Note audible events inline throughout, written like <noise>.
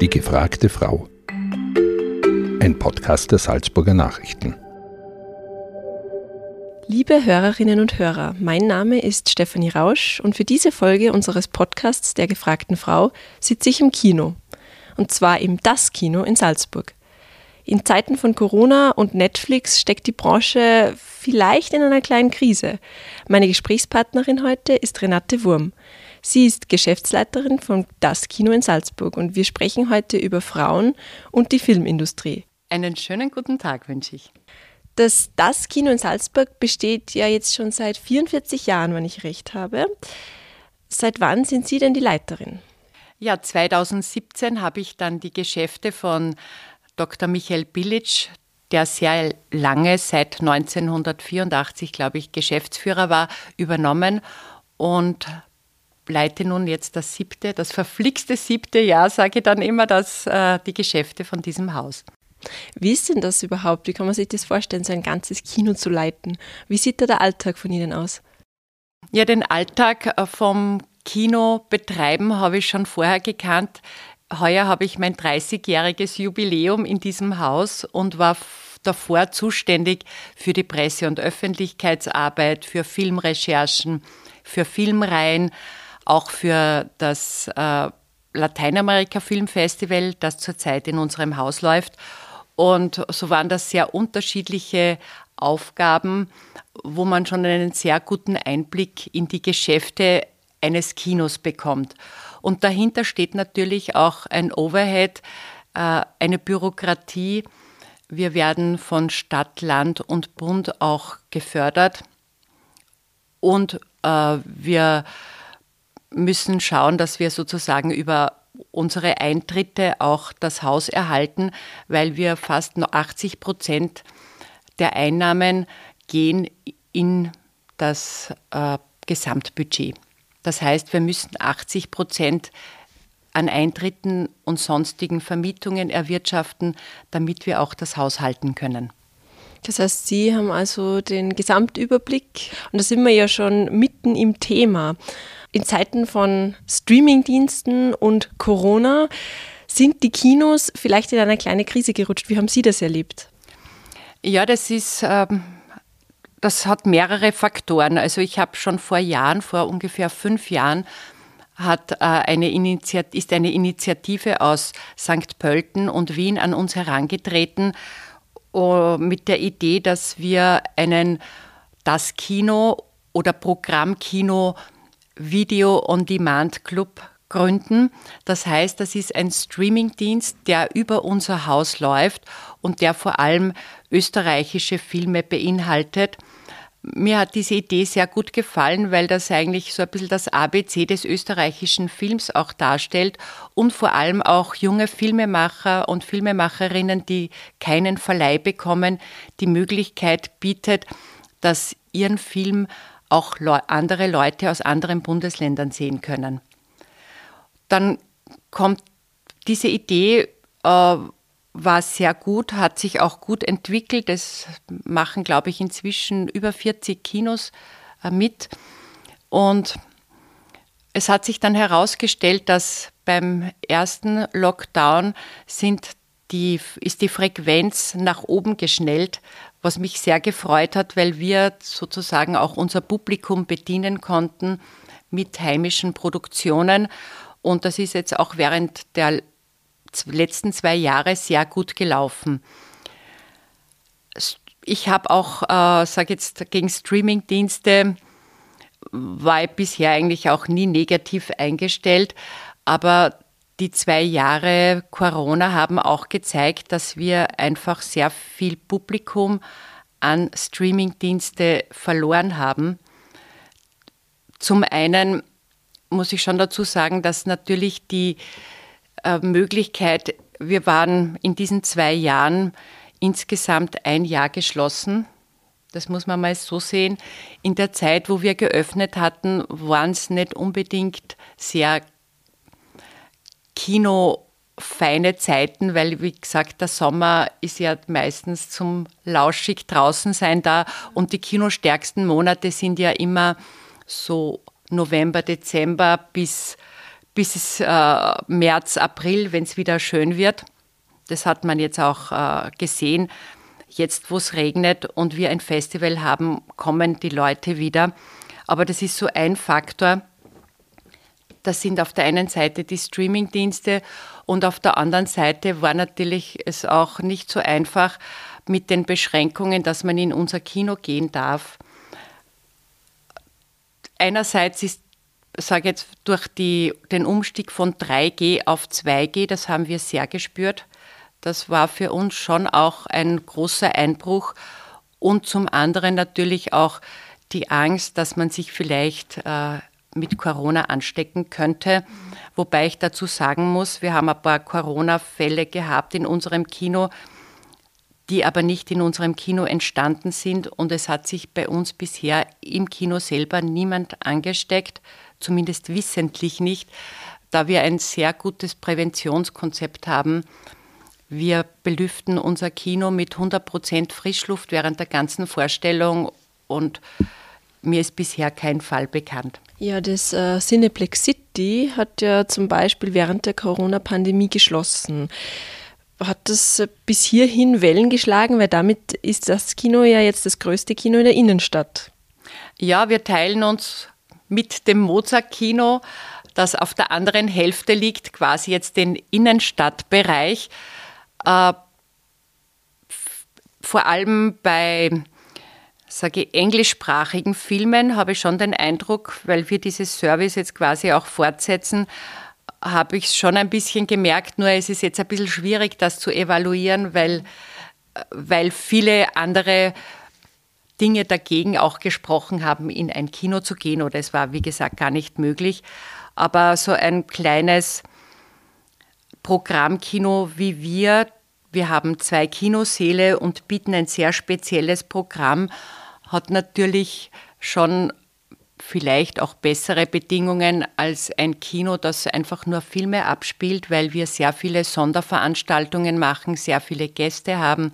Die gefragte Frau. Ein Podcast der Salzburger Nachrichten. Liebe Hörerinnen und Hörer, mein Name ist Stefanie Rausch und für diese Folge unseres Podcasts der gefragten Frau sitze ich im Kino. Und zwar im Das Kino in Salzburg. In Zeiten von Corona und Netflix steckt die Branche vielleicht in einer kleinen Krise. Meine Gesprächspartnerin heute ist Renate Wurm. Sie ist Geschäftsleiterin von Das Kino in Salzburg und wir sprechen heute über Frauen und die Filmindustrie. Einen schönen guten Tag wünsche ich. Das Das Kino in Salzburg besteht ja jetzt schon seit 44 Jahren, wenn ich recht habe. Seit wann sind Sie denn die Leiterin? Ja, 2017 habe ich dann die Geschäfte von Dr. Michael Bilic, der sehr lange, seit 1984, glaube ich, Geschäftsführer war, übernommen und leite nun jetzt das siebte, das verflixte siebte Jahr, sage ich dann immer, dass äh, die Geschäfte von diesem Haus. Wie ist denn das überhaupt? Wie kann man sich das vorstellen, so ein ganzes Kino zu leiten? Wie sieht da der Alltag von Ihnen aus? Ja, den Alltag äh, vom Kino betreiben habe ich schon vorher gekannt. Heuer habe ich mein 30-jähriges Jubiläum in diesem Haus und war davor zuständig für die Presse- und Öffentlichkeitsarbeit, für Filmrecherchen, für Filmreihen, auch für das äh, Lateinamerika Filmfestival, das zurzeit in unserem Haus läuft. Und so waren das sehr unterschiedliche Aufgaben, wo man schon einen sehr guten Einblick in die Geschäfte eines Kinos bekommt. Und dahinter steht natürlich auch ein Overhead, äh, eine Bürokratie. Wir werden von Stadt, Land und Bund auch gefördert. Und äh, wir müssen schauen, dass wir sozusagen über unsere Eintritte auch das Haus erhalten, weil wir fast 80 Prozent der Einnahmen gehen in das äh, Gesamtbudget. Das heißt, wir müssen 80 Prozent an Eintritten und sonstigen Vermietungen erwirtschaften, damit wir auch das Haus halten können. Das heißt, Sie haben also den Gesamtüberblick und da sind wir ja schon mitten im Thema. In Zeiten von Streamingdiensten und Corona sind die Kinos vielleicht in eine kleine Krise gerutscht. Wie haben Sie das erlebt? Ja, das ist ähm, das hat mehrere Faktoren. Also ich habe schon vor Jahren, vor ungefähr fünf Jahren, hat, äh, eine ist eine Initiative aus St. Pölten und Wien an uns herangetreten mit der Idee, dass wir einen das Kino oder Programmkino Video on Demand Club gründen. Das heißt, das ist ein Streamingdienst, der über unser Haus läuft und der vor allem österreichische Filme beinhaltet. Mir hat diese Idee sehr gut gefallen, weil das eigentlich so ein bisschen das ABC des österreichischen Films auch darstellt und vor allem auch junge Filmemacher und Filmemacherinnen, die keinen Verleih bekommen, die Möglichkeit bietet, dass ihren Film auch andere Leute aus anderen Bundesländern sehen können. Dann kommt diese Idee, äh, war sehr gut, hat sich auch gut entwickelt. Es machen, glaube ich, inzwischen über 40 Kinos äh, mit. Und es hat sich dann herausgestellt, dass beim ersten Lockdown sind die, ist die Frequenz nach oben geschnellt, was mich sehr gefreut hat, weil wir sozusagen auch unser Publikum bedienen konnten mit heimischen Produktionen. Und das ist jetzt auch während der letzten zwei Jahre sehr gut gelaufen. Ich habe auch, äh, sage jetzt, gegen Streamingdienste war ich bisher eigentlich auch nie negativ eingestellt, aber die zwei Jahre Corona haben auch gezeigt, dass wir einfach sehr viel Publikum an Streamingdienste verloren haben. Zum einen muss ich schon dazu sagen, dass natürlich die äh, Möglichkeit, wir waren in diesen zwei Jahren insgesamt ein Jahr geschlossen. Das muss man mal so sehen. In der Zeit, wo wir geöffnet hatten, waren es nicht unbedingt sehr kinofeine Zeiten, weil, wie gesagt, der Sommer ist ja meistens zum lauschig draußen sein da und die kinostärksten Monate sind ja immer so November, Dezember bis bis äh, März, April, wenn es wieder schön wird. Das hat man jetzt auch äh, gesehen. Jetzt, wo es regnet und wir ein Festival haben, kommen die Leute wieder. Aber das ist so ein Faktor. Das sind auf der einen Seite die Streamingdienste und auf der anderen Seite war natürlich es auch nicht so einfach mit den Beschränkungen, dass man in unser Kino gehen darf. Einerseits ist sage jetzt durch die, den Umstieg von 3G auf 2G, das haben wir sehr gespürt. Das war für uns schon auch ein großer Einbruch und zum anderen natürlich auch die Angst, dass man sich vielleicht äh, mit Corona anstecken könnte. Wobei ich dazu sagen muss, wir haben ein paar Corona-Fälle gehabt in unserem Kino, die aber nicht in unserem Kino entstanden sind und es hat sich bei uns bisher im Kino selber niemand angesteckt zumindest wissentlich nicht, da wir ein sehr gutes Präventionskonzept haben. Wir belüften unser Kino mit 100% Frischluft während der ganzen Vorstellung und mir ist bisher kein Fall bekannt. Ja, das äh, Cineplex City hat ja zum Beispiel während der Corona-Pandemie geschlossen. Hat das äh, bis hierhin Wellen geschlagen? Weil damit ist das Kino ja jetzt das größte Kino in der Innenstadt. Ja, wir teilen uns mit dem Mozart-Kino, das auf der anderen Hälfte liegt, quasi jetzt den Innenstadtbereich. Äh, vor allem bei sage ich, englischsprachigen Filmen habe ich schon den Eindruck, weil wir dieses Service jetzt quasi auch fortsetzen, habe ich es schon ein bisschen gemerkt, nur es ist jetzt ein bisschen schwierig, das zu evaluieren, weil, weil viele andere Dinge dagegen auch gesprochen haben, in ein Kino zu gehen oder es war, wie gesagt, gar nicht möglich. Aber so ein kleines Programmkino wie wir, wir haben zwei Kinosäle und bieten ein sehr spezielles Programm, hat natürlich schon vielleicht auch bessere Bedingungen als ein Kino, das einfach nur Filme abspielt, weil wir sehr viele Sonderveranstaltungen machen, sehr viele Gäste haben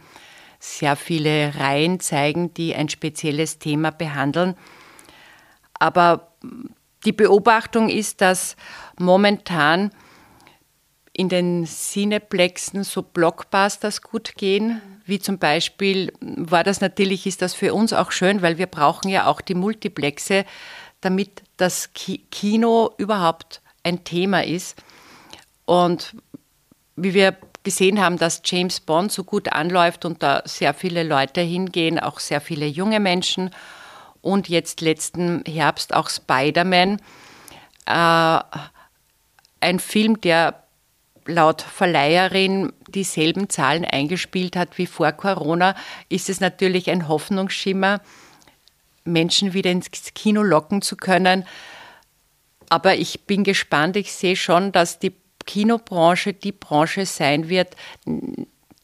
sehr viele Reihen zeigen, die ein spezielles Thema behandeln. Aber die Beobachtung ist, dass momentan in den Cineplexen so Blockbusters gut gehen, wie zum Beispiel war das natürlich, ist das für uns auch schön, weil wir brauchen ja auch die Multiplexe, damit das Kino überhaupt ein Thema ist. Und wie wir gesehen haben, dass James Bond so gut anläuft und da sehr viele Leute hingehen, auch sehr viele junge Menschen. Und jetzt letzten Herbst auch Spider-Man. Äh, ein Film, der laut Verleiherin dieselben Zahlen eingespielt hat wie vor Corona, ist es natürlich ein Hoffnungsschimmer, Menschen wieder ins Kino locken zu können. Aber ich bin gespannt. Ich sehe schon, dass die Kinobranche die Branche sein wird,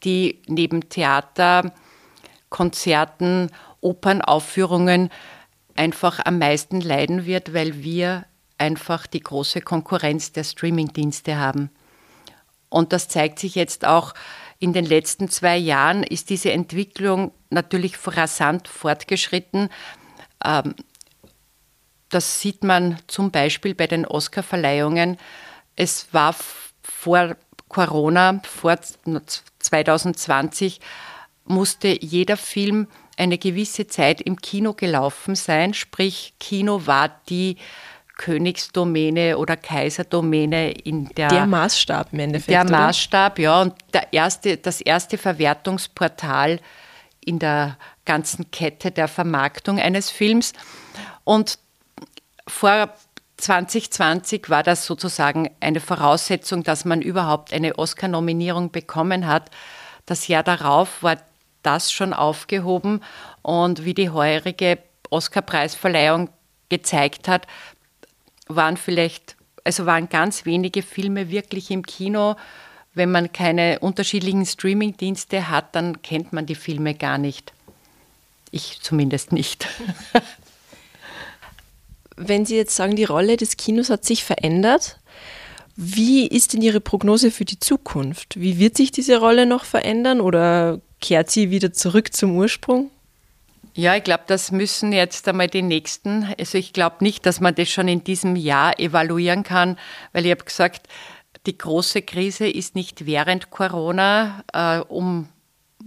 die neben Theater, Konzerten, Opernaufführungen einfach am meisten leiden wird, weil wir einfach die große Konkurrenz der Streamingdienste haben. Und das zeigt sich jetzt auch in den letzten zwei Jahren, ist diese Entwicklung natürlich rasant fortgeschritten. Ähm, das sieht man zum Beispiel bei den Oscarverleihungen. Es war vor Corona, vor 2020, musste jeder Film eine gewisse Zeit im Kino gelaufen sein. Sprich, Kino war die Königsdomäne oder Kaiserdomäne in der. Der Maßstab im Endeffekt. Der Maßstab, oder? ja. Und der erste, das erste Verwertungsportal in der ganzen Kette der Vermarktung eines Films. Und vor 2020 war das sozusagen eine Voraussetzung, dass man überhaupt eine Oscar-Nominierung bekommen hat. Das Jahr darauf war das schon aufgehoben und wie die heurige Oscar-Preisverleihung gezeigt hat, waren vielleicht, also waren ganz wenige Filme wirklich im Kino. Wenn man keine unterschiedlichen Streaming-Dienste hat, dann kennt man die Filme gar nicht. Ich zumindest nicht. <laughs> wenn Sie jetzt sagen, die Rolle des Kinos hat sich verändert, wie ist denn Ihre Prognose für die Zukunft? Wie wird sich diese Rolle noch verändern oder kehrt sie wieder zurück zum Ursprung? Ja, ich glaube, das müssen jetzt einmal die nächsten, also ich glaube nicht, dass man das schon in diesem Jahr evaluieren kann, weil ich habe gesagt, die große Krise ist nicht während Corona, äh, um,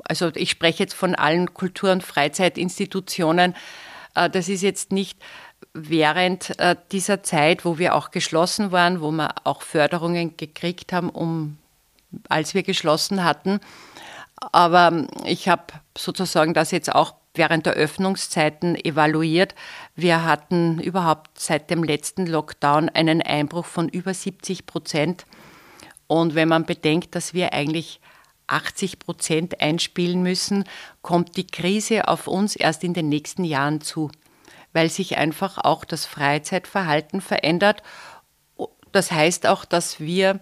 also ich spreche jetzt von allen Kultur- und Freizeitinstitutionen, äh, das ist jetzt nicht während äh, dieser Zeit, wo wir auch geschlossen waren, wo wir auch Förderungen gekriegt haben, um, als wir geschlossen hatten. Aber ich habe sozusagen das jetzt auch während der Öffnungszeiten evaluiert. Wir hatten überhaupt seit dem letzten Lockdown einen Einbruch von über 70 Prozent. Und wenn man bedenkt, dass wir eigentlich 80 Prozent einspielen müssen, kommt die Krise auf uns erst in den nächsten Jahren zu weil sich einfach auch das Freizeitverhalten verändert. Das heißt auch, dass wir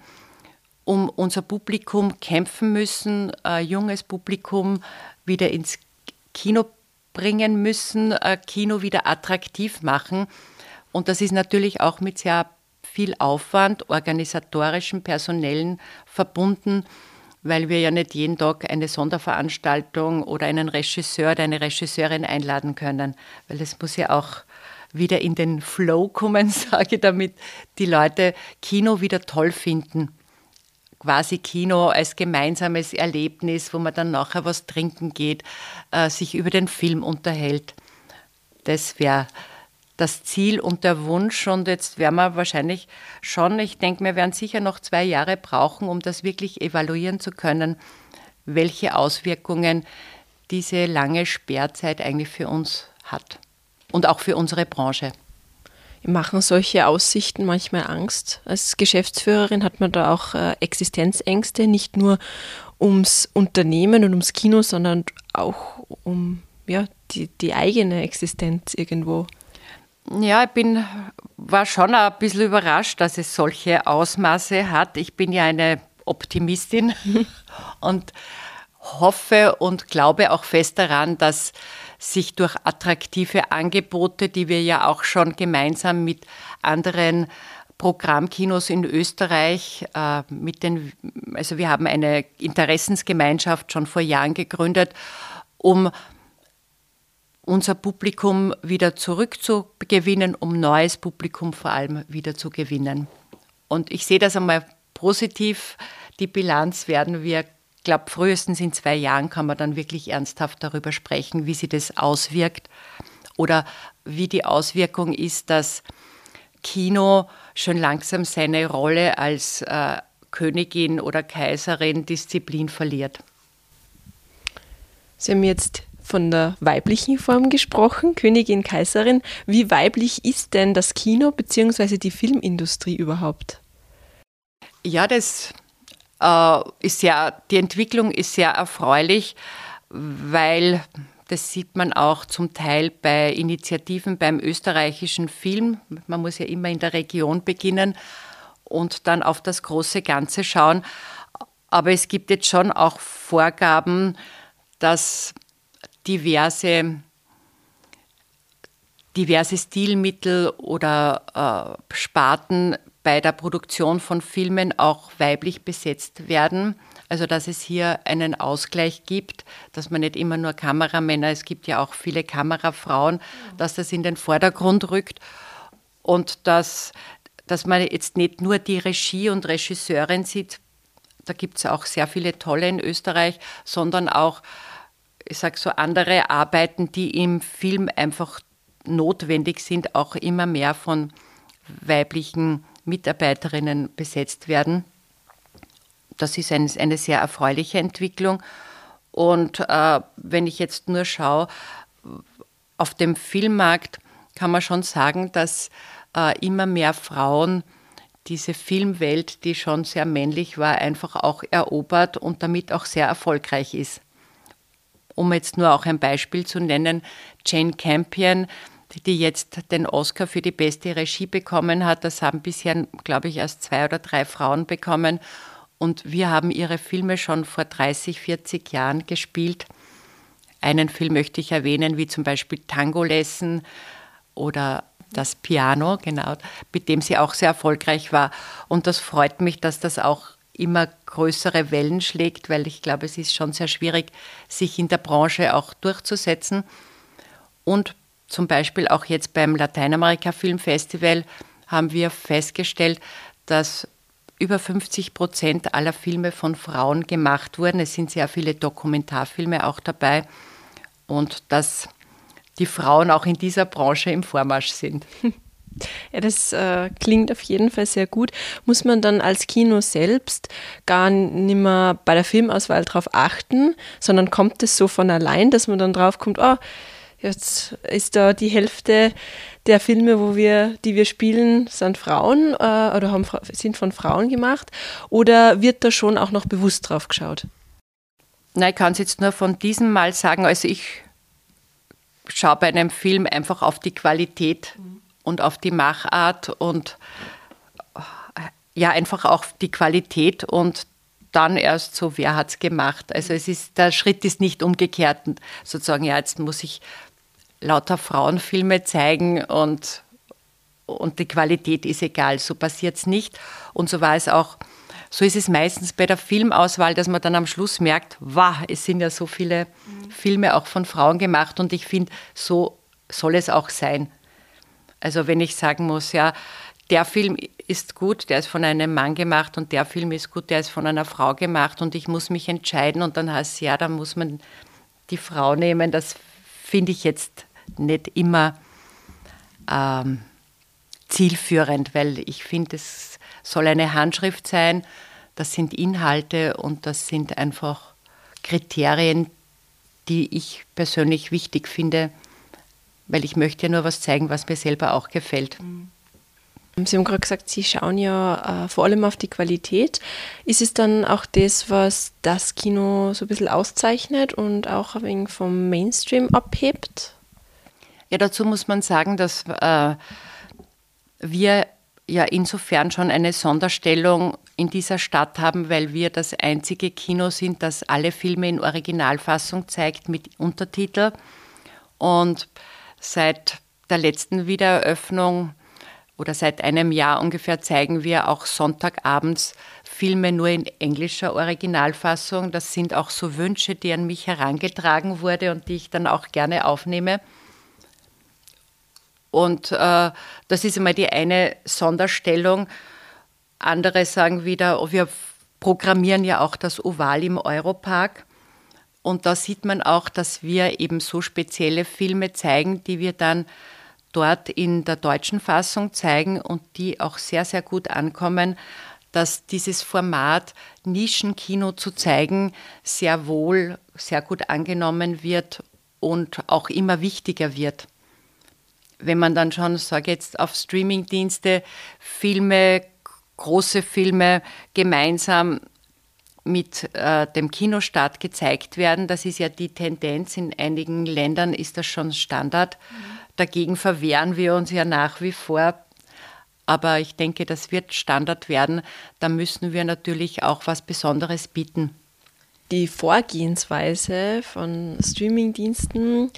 um unser Publikum kämpfen müssen, ein junges Publikum wieder ins Kino bringen müssen, ein Kino wieder attraktiv machen. Und das ist natürlich auch mit sehr viel Aufwand, organisatorischen, personellen verbunden weil wir ja nicht jeden Tag eine Sonderveranstaltung oder einen Regisseur oder eine Regisseurin einladen können, weil es muss ja auch wieder in den Flow kommen, <laughs> sage ich, damit die Leute Kino wieder toll finden. Quasi Kino als gemeinsames Erlebnis, wo man dann nachher was trinken geht, äh, sich über den Film unterhält. Das wäre das Ziel und der Wunsch. Und jetzt werden wir wahrscheinlich schon, ich denke, wir werden sicher noch zwei Jahre brauchen, um das wirklich evaluieren zu können, welche Auswirkungen diese lange Sperrzeit eigentlich für uns hat und auch für unsere Branche. Machen solche Aussichten manchmal Angst? Als Geschäftsführerin hat man da auch äh, Existenzängste, nicht nur ums Unternehmen und ums Kino, sondern auch um ja, die, die eigene Existenz irgendwo. Ja, ich bin, war schon ein bisschen überrascht, dass es solche Ausmaße hat. Ich bin ja eine Optimistin <laughs> und hoffe und glaube auch fest daran, dass sich durch attraktive Angebote, die wir ja auch schon gemeinsam mit anderen Programmkinos in Österreich, äh, mit den, also wir haben eine Interessensgemeinschaft schon vor Jahren gegründet, um unser Publikum wieder zurückzugewinnen, um neues Publikum vor allem wieder zu gewinnen. Und ich sehe das einmal positiv. Die Bilanz werden wir, glaube frühestens in zwei Jahren kann man dann wirklich ernsthaft darüber sprechen, wie sich das auswirkt oder wie die Auswirkung ist, dass Kino schon langsam seine Rolle als äh, Königin oder Kaiserin Disziplin verliert. Sie haben jetzt von der weiblichen Form gesprochen, Königin, Kaiserin. Wie weiblich ist denn das Kino bzw. die Filmindustrie überhaupt? Ja, das ist ja, die Entwicklung ist sehr erfreulich, weil das sieht man auch zum Teil bei Initiativen beim österreichischen Film. Man muss ja immer in der Region beginnen und dann auf das große Ganze schauen. Aber es gibt jetzt schon auch Vorgaben, dass diverse, diverse Stilmittel oder äh, Sparten bei der Produktion von Filmen auch weiblich besetzt werden. Also dass es hier einen Ausgleich gibt, dass man nicht immer nur Kameramänner, es gibt ja auch viele Kamerafrauen, dass das in den Vordergrund rückt und dass, dass man jetzt nicht nur die Regie und Regisseurin sieht, da gibt es auch sehr viele tolle in Österreich, sondern auch ich sage so, andere Arbeiten, die im Film einfach notwendig sind, auch immer mehr von weiblichen Mitarbeiterinnen besetzt werden. Das ist ein, eine sehr erfreuliche Entwicklung. Und äh, wenn ich jetzt nur schaue, auf dem Filmmarkt kann man schon sagen, dass äh, immer mehr Frauen diese Filmwelt, die schon sehr männlich war, einfach auch erobert und damit auch sehr erfolgreich ist um jetzt nur auch ein Beispiel zu nennen, Jane Campion, die jetzt den Oscar für die beste Regie bekommen hat. Das haben bisher, glaube ich, erst zwei oder drei Frauen bekommen. Und wir haben ihre Filme schon vor 30, 40 Jahren gespielt. Einen Film möchte ich erwähnen, wie zum Beispiel Tango Lesson oder das Piano, genau, mit dem sie auch sehr erfolgreich war. Und das freut mich, dass das auch immer größere Wellen schlägt, weil ich glaube, es ist schon sehr schwierig, sich in der Branche auch durchzusetzen. Und zum Beispiel auch jetzt beim Lateinamerika Filmfestival haben wir festgestellt, dass über 50 Prozent aller Filme von Frauen gemacht wurden. Es sind sehr viele Dokumentarfilme auch dabei und dass die Frauen auch in dieser Branche im Vormarsch sind. Ja, das äh, klingt auf jeden Fall sehr gut. Muss man dann als Kino selbst gar nicht mehr bei der Filmauswahl darauf achten, sondern kommt es so von allein, dass man dann drauf kommt, oh, jetzt ist da die Hälfte der Filme, wo wir, die wir spielen, sind Frauen äh, oder haben, sind von Frauen gemacht? Oder wird da schon auch noch bewusst drauf geschaut? Nein, ich kann es jetzt nur von diesem Mal sagen. Also ich schaue bei einem Film einfach auf die Qualität mhm. und auf die Machart und ja, einfach auch die Qualität und dann erst so, wer hat es gemacht. Also es ist, der Schritt ist nicht umgekehrt, sozusagen, ja, jetzt muss ich lauter Frauenfilme zeigen und, und die Qualität ist egal. So passiert es nicht. Und so war es auch, so ist es meistens bei der Filmauswahl, dass man dann am Schluss merkt, wow, es sind ja so viele mhm. Filme auch von Frauen gemacht und ich finde, so soll es auch sein. Also wenn ich sagen muss, ja, der Film ist gut, der ist von einem Mann gemacht und der Film ist gut, der ist von einer Frau gemacht und ich muss mich entscheiden und dann heißt es, ja, da muss man die Frau nehmen, das finde ich jetzt nicht immer ähm, zielführend, weil ich finde, es soll eine Handschrift sein, das sind Inhalte und das sind einfach Kriterien, die ich persönlich wichtig finde, weil ich möchte ja nur was zeigen, was mir selber auch gefällt. Mhm. Sie haben gerade gesagt, Sie schauen ja äh, vor allem auf die Qualität. Ist es dann auch das, was das Kino so ein bisschen auszeichnet und auch ein wenig vom Mainstream abhebt? Ja, dazu muss man sagen, dass äh, wir ja insofern schon eine Sonderstellung in dieser Stadt haben, weil wir das einzige Kino sind, das alle Filme in Originalfassung zeigt mit Untertitel. Und seit der letzten Wiedereröffnung oder seit einem Jahr ungefähr zeigen wir auch Sonntagabends Filme nur in englischer Originalfassung. Das sind auch so Wünsche, die an mich herangetragen wurde und die ich dann auch gerne aufnehme. Und äh, das ist einmal die eine Sonderstellung. Andere sagen wieder, oh, wir programmieren ja auch das Oval im Europark. Und da sieht man auch, dass wir eben so spezielle Filme zeigen, die wir dann dort in der deutschen Fassung zeigen und die auch sehr, sehr gut ankommen, dass dieses Format Nischenkino zu zeigen sehr wohl, sehr gut angenommen wird und auch immer wichtiger wird wenn man dann schon, sage jetzt, auf Streamingdienste Filme, große Filme gemeinsam mit äh, dem Kinostart gezeigt werden. Das ist ja die Tendenz. In einigen Ländern ist das schon Standard. Mhm. Dagegen verwehren wir uns ja nach wie vor. Aber ich denke, das wird Standard werden. Da müssen wir natürlich auch was Besonderes bieten. Die Vorgehensweise von Streamingdiensten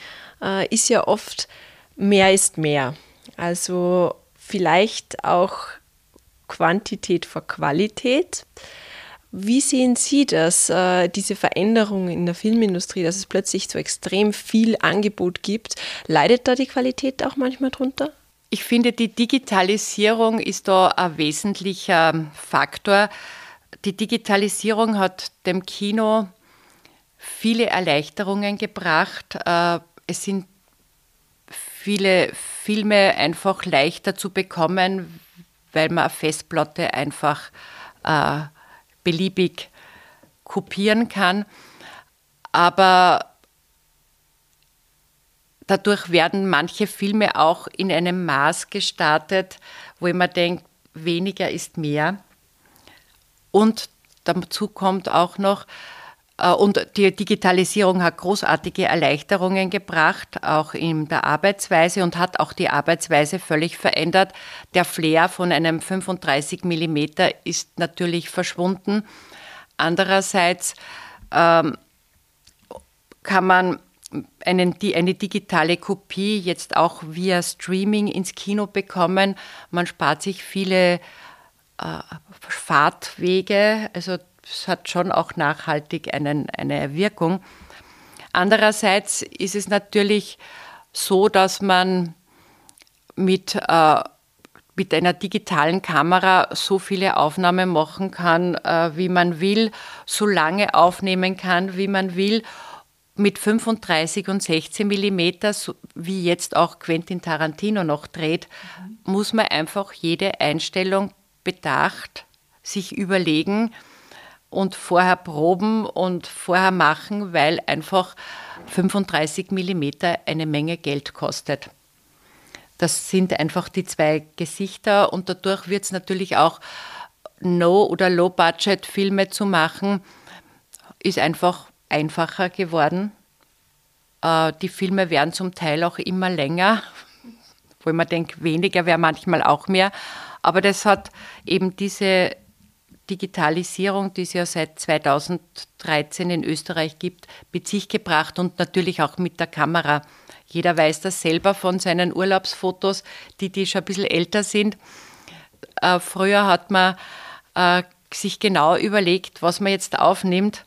äh, ist ja oft mehr ist mehr. Also vielleicht auch Quantität vor Qualität. Wie sehen Sie das, äh, diese Veränderung in der Filmindustrie, dass es plötzlich so extrem viel Angebot gibt? Leidet da die Qualität auch manchmal drunter? Ich finde, die Digitalisierung ist da ein wesentlicher Faktor. Die Digitalisierung hat dem Kino viele Erleichterungen gebracht. Äh, es sind viele Filme einfach leichter zu bekommen, weil man eine Festplatte einfach äh, beliebig kopieren kann. Aber dadurch werden manche Filme auch in einem Maß gestartet, wo mir denke, weniger ist mehr. Und dazu kommt auch noch, und die Digitalisierung hat großartige Erleichterungen gebracht, auch in der Arbeitsweise und hat auch die Arbeitsweise völlig verändert. Der Flair von einem 35 mm ist natürlich verschwunden. Andererseits ähm, kann man einen, die, eine digitale Kopie jetzt auch via Streaming ins Kino bekommen. Man spart sich viele äh, Fahrtwege, also es hat schon auch nachhaltig einen, eine Wirkung. Andererseits ist es natürlich so, dass man mit, äh, mit einer digitalen Kamera so viele Aufnahmen machen kann, äh, wie man will, so lange aufnehmen kann, wie man will. Mit 35 und 16 Millimeter, so wie jetzt auch Quentin Tarantino noch dreht, mhm. muss man einfach jede Einstellung bedacht sich überlegen und vorher proben und vorher machen, weil einfach 35 Millimeter eine Menge Geld kostet. Das sind einfach die zwei Gesichter und dadurch wird es natürlich auch No- oder Low-Budget-Filme zu machen, ist einfach einfacher geworden. Äh, die Filme werden zum Teil auch immer länger, wo man denkt, weniger wäre manchmal auch mehr. Aber das hat eben diese Digitalisierung, die es ja seit 2013 in Österreich gibt, mit sich gebracht und natürlich auch mit der Kamera. Jeder weiß das selber von seinen Urlaubsfotos, die, die schon ein bisschen älter sind. Äh, früher hat man äh, sich genau überlegt, was man jetzt aufnimmt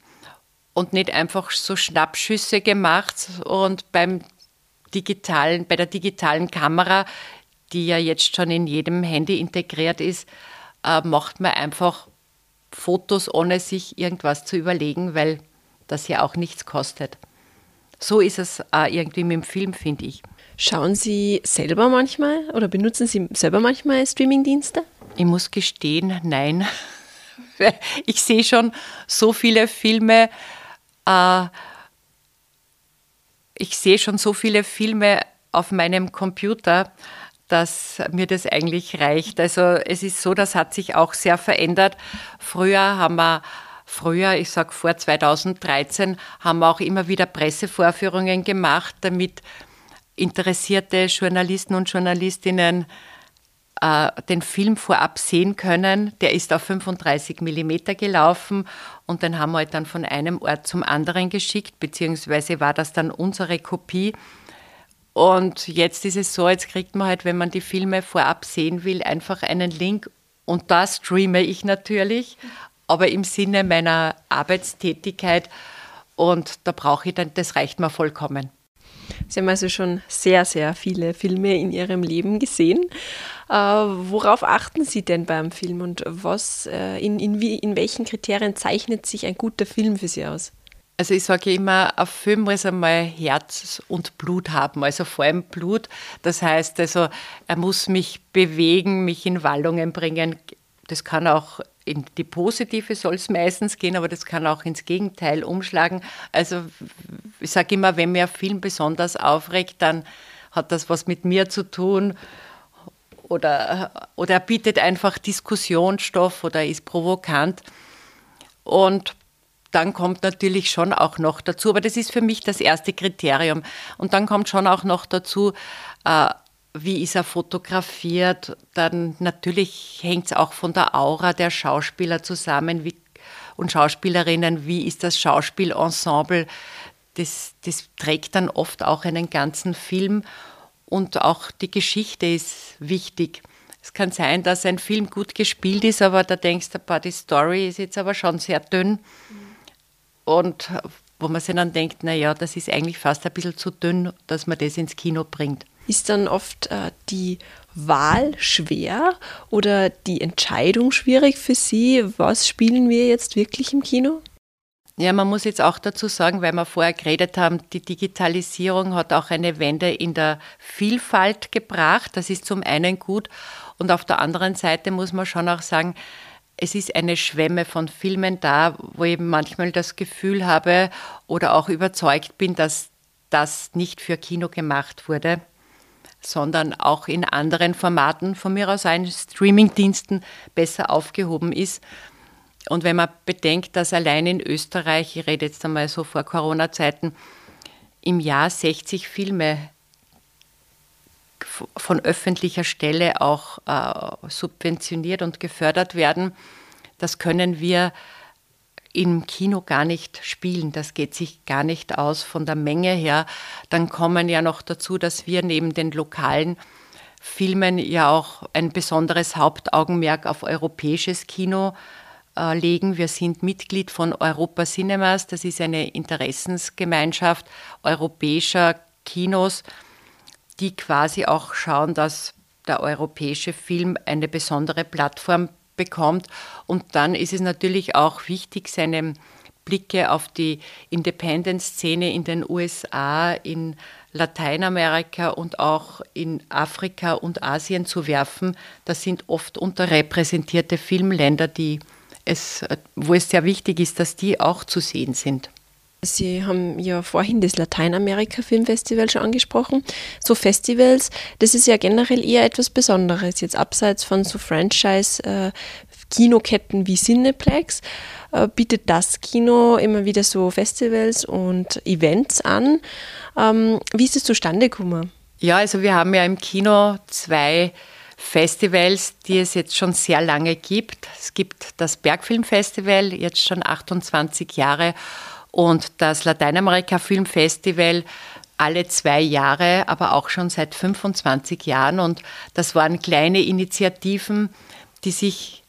und nicht einfach so Schnappschüsse gemacht. Und beim digitalen, bei der digitalen Kamera, die ja jetzt schon in jedem Handy integriert ist, äh, macht man einfach Fotos, ohne sich irgendwas zu überlegen, weil das ja auch nichts kostet. So ist es auch irgendwie mit dem Film, finde ich. Schauen Sie selber manchmal oder benutzen Sie selber manchmal Streamingdienste? Ich muss gestehen, nein. <laughs> Ich sehe schon so viele Filme, äh, ich sehe schon so viele Filme auf meinem Computer, dass mir das eigentlich reicht. Also es ist so, das hat sich auch sehr verändert. Früher haben wir Früher, ich sage vor 2013, haben wir auch immer wieder Pressevorführungen gemacht, damit interessierte Journalisten und Journalistinnen äh, den Film vorab sehen können. Der ist auf 35 Millimeter gelaufen und den haben wir halt dann von einem Ort zum anderen geschickt, beziehungsweise war das dann unsere Kopie. Und jetzt ist es so, jetzt kriegt man halt, wenn man die Filme vorab sehen will, einfach einen Link. Und da streame ich natürlich, aber im Sinne meiner Arbeitstätigkeit. Und da brauche ich dann, das reicht mir vollkommen. Sie haben also schon sehr, sehr viele Filme in Ihrem Leben gesehen. Äh, worauf achten Sie denn beim Film und was, äh, in, in, wie, in welchen Kriterien zeichnet sich ein guter Film für Sie aus? Also ich sage immer, ein Film muss einmal Herz und Blut haben, also vor allem Blut. Das heißt also, er muss mich bewegen, mich in Wallungen bringen. Das kann auch in die positive soll es meistens gehen, aber das kann auch ins Gegenteil umschlagen. Also ich sage immer, wenn mir ein Film besonders aufregt, dann hat das was mit mir zu tun oder, oder er bietet einfach Diskussionsstoff oder ist provokant. Und dann kommt natürlich schon auch noch dazu, aber das ist für mich das erste Kriterium. Und dann kommt schon auch noch dazu, äh, wie ist er fotografiert. Dann natürlich hängt es auch von der Aura der Schauspieler zusammen wie, und Schauspielerinnen. Wie ist das Schauspielensemble? Das, das trägt dann oft auch einen ganzen Film. Und auch die Geschichte ist wichtig. Es kann sein, dass ein Film gut gespielt ist, aber da denkst du, die Story ist jetzt aber schon sehr dünn. Mhm und wo man sich dann denkt, naja, das ist eigentlich fast ein bisschen zu dünn, dass man das ins Kino bringt. Ist dann oft äh, die Wahl schwer oder die Entscheidung schwierig für Sie? Was spielen wir jetzt wirklich im Kino? Ja, man muss jetzt auch dazu sagen, weil wir vorher geredet haben, die Digitalisierung hat auch eine Wende in der Vielfalt gebracht. Das ist zum einen gut. Und auf der anderen Seite muss man schon auch sagen, es ist eine Schwemme von Filmen da, wo ich manchmal das Gefühl habe oder auch überzeugt bin, dass das nicht für Kino gemacht wurde, sondern auch in anderen Formaten, von mir aus ein Streamingdiensten, besser aufgehoben ist. Und wenn man bedenkt, dass allein in Österreich, ich rede jetzt einmal so vor Corona-Zeiten, im Jahr 60 Filme von öffentlicher Stelle auch äh, subventioniert und gefördert werden. Das können wir im Kino gar nicht spielen. Das geht sich gar nicht aus von der Menge her. Dann kommen ja noch dazu, dass wir neben den lokalen Filmen ja auch ein besonderes Hauptaugenmerk auf europäisches Kino äh, legen. Wir sind Mitglied von Europa Cinemas. Das ist eine Interessensgemeinschaft europäischer Kinos die quasi auch schauen, dass der europäische Film eine besondere Plattform bekommt. Und dann ist es natürlich auch wichtig, seine Blicke auf die Independent-Szene in den USA, in Lateinamerika und auch in Afrika und Asien zu werfen. Das sind oft unterrepräsentierte Filmländer, die es, wo es sehr wichtig ist, dass die auch zu sehen sind. Sie haben ja vorhin das Lateinamerika Filmfestival schon angesprochen. So Festivals, das ist ja generell eher etwas Besonderes, jetzt abseits von so Franchise-Kinoketten wie Cineplex äh, bietet das Kino immer wieder so Festivals und Events an. Ähm, wie ist es zustande gekommen? Ja, also wir haben ja im Kino zwei Festivals, die es jetzt schon sehr lange gibt. Es gibt das Bergfilmfestival, jetzt schon 28 Jahre, und das Lateinamerika Filmfestival alle zwei Jahre, aber auch schon seit 25 Jahren. Und das waren kleine Initiativen, die sich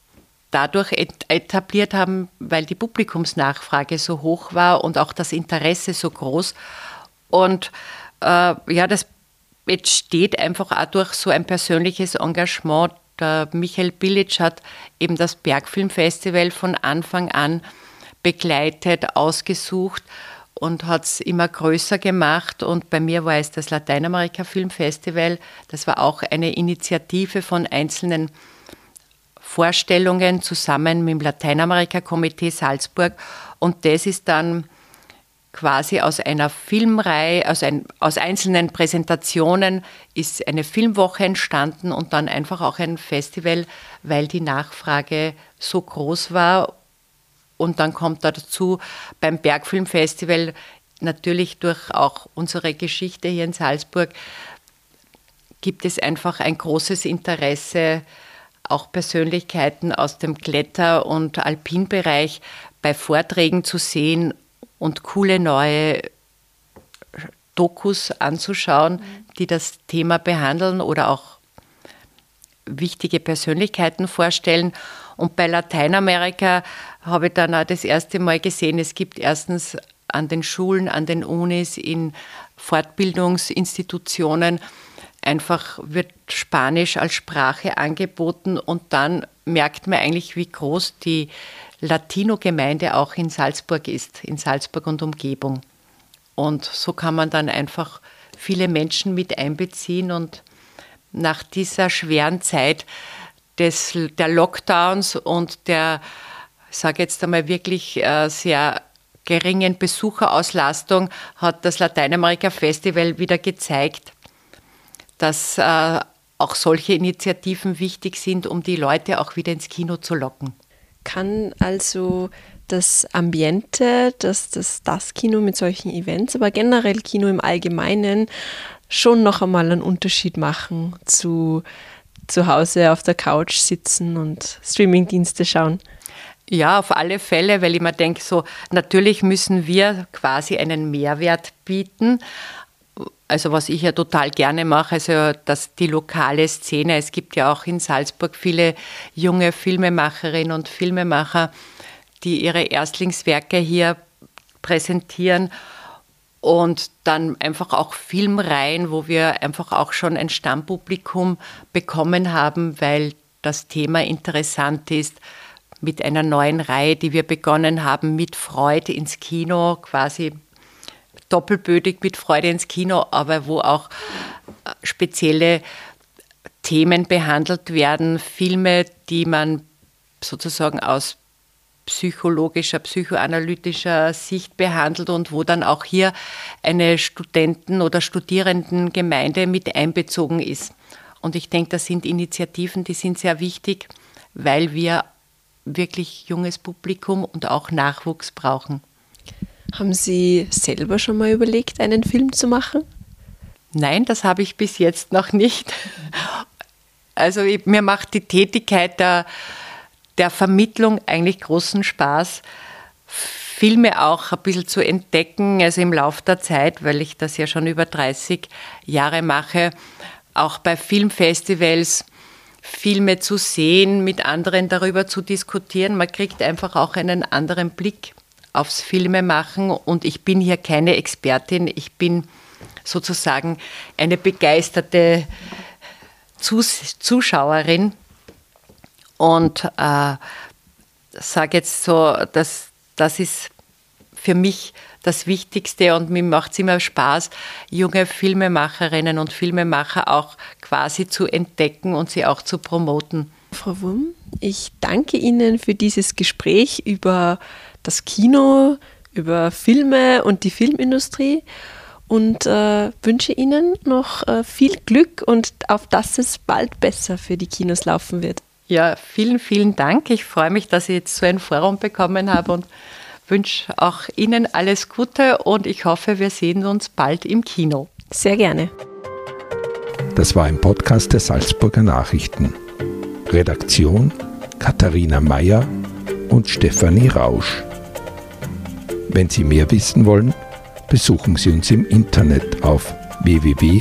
dadurch etabliert haben, weil die Publikumsnachfrage so hoch war und auch das Interesse so groß. Und äh, ja, das entsteht einfach auch durch so ein persönliches Engagement. Der Michael Bilic hat eben das Bergfilmfestival von Anfang an begleitet, ausgesucht und hat es immer größer gemacht. Und bei mir war es das Lateinamerika Filmfestival. Das war auch eine Initiative von einzelnen Vorstellungen zusammen mit dem Lateinamerika-Komitee Salzburg. Und das ist dann quasi aus einer Filmreihe, aus, ein, aus einzelnen Präsentationen ist eine Filmwoche entstanden und dann einfach auch ein Festival, weil die Nachfrage so groß war und dann kommt dazu beim Bergfilmfestival natürlich durch auch unsere Geschichte hier in Salzburg gibt es einfach ein großes Interesse, auch Persönlichkeiten aus dem Kletter- und Alpinbereich bei Vorträgen zu sehen und coole neue Dokus anzuschauen, die das Thema behandeln oder auch wichtige Persönlichkeiten vorstellen. Und bei Lateinamerika habe ich dann auch das erste Mal gesehen, es gibt erstens an den Schulen, an den Unis, in Fortbildungsinstitutionen einfach wird Spanisch als Sprache angeboten und dann merkt man eigentlich, wie groß die Latino-Gemeinde auch in Salzburg ist, in Salzburg und Umgebung. Und so kann man dann einfach viele Menschen mit einbeziehen und nach dieser schweren Zeit des, der Lockdowns und der, sage jetzt einmal wirklich äh, sehr geringen Besucherauslastung hat das Lateinamerika Festival wieder gezeigt, dass äh, auch solche Initiativen wichtig sind, um die Leute auch wieder ins Kino zu locken. Kann also das Ambiente, das, das, das Kino mit solchen Events, aber generell Kino im Allgemeinen schon noch einmal einen Unterschied machen zu zu Hause auf der Couch sitzen und Streamingdienste schauen. Ja, auf alle Fälle, weil ich mir denke, so natürlich müssen wir quasi einen Mehrwert bieten. Also was ich ja total gerne mache, also dass die lokale Szene, es gibt ja auch in Salzburg viele junge Filmemacherinnen und Filmemacher, die ihre Erstlingswerke hier präsentieren und dann einfach auch Filmreihen, wo wir einfach auch schon ein Stammpublikum bekommen haben, weil das Thema interessant ist. Mit einer neuen Reihe, die wir begonnen haben, mit Freude ins Kino, quasi doppelbödig mit Freude ins Kino, aber wo auch äh, spezielle Themen behandelt werden, Filme, die man sozusagen aus psychologischer, psychoanalytischer Sicht behandelt und wo dann auch hier eine Studenten- oder Studierendengemeinde mit einbezogen ist. Und ich denke, das sind Initiativen, die sind sehr wichtig, weil wir wirklich junges Publikum und auch Nachwuchs brauchen. Haben Sie selber schon mal überlegt, einen Film zu machen? Nein, das habe ich bis jetzt noch nicht. <laughs> Also mir macht die Tätigkeit der der Vermittlung eigentlich großen Spaß, Filme auch ein bisschen zu entdecken, also im Laufe der Zeit, weil ich das ja schon über 30 Jahre mache, auch bei Filmfestivals Filme zu sehen, mit anderen darüber zu diskutieren. Man kriegt einfach auch einen anderen Blick aufs Filmemachen und ich bin hier keine Expertin, ich bin sozusagen eine begeisterte Zus Zuschauerin. Und äh, sage jetzt so, dass das ist für mich das Wichtigste und mir macht es immer Spaß, junge Filmemacherinnen und Filmemacher auch quasi zu entdecken und sie auch zu promoten. Frau Wurm, ich danke Ihnen für dieses Gespräch über das Kino, über Filme und die Filmindustrie und äh, wünsche Ihnen noch äh, viel Glück und auf dass es bald besser für die Kinos laufen wird. Ja, vielen, vielen Dank. Ich freue mich, dass ich jetzt so ein Forum bekommen habe und wünsche auch Ihnen alles Gute und ich hoffe, wir sehen uns bald im Kino. Sehr gerne. Das war ein Podcast der Salzburger Nachrichten. Redaktion Katharina Mayer und Stefanie Rausch. Wenn Sie mehr wissen wollen, besuchen Sie uns im Internet auf www.sn.at.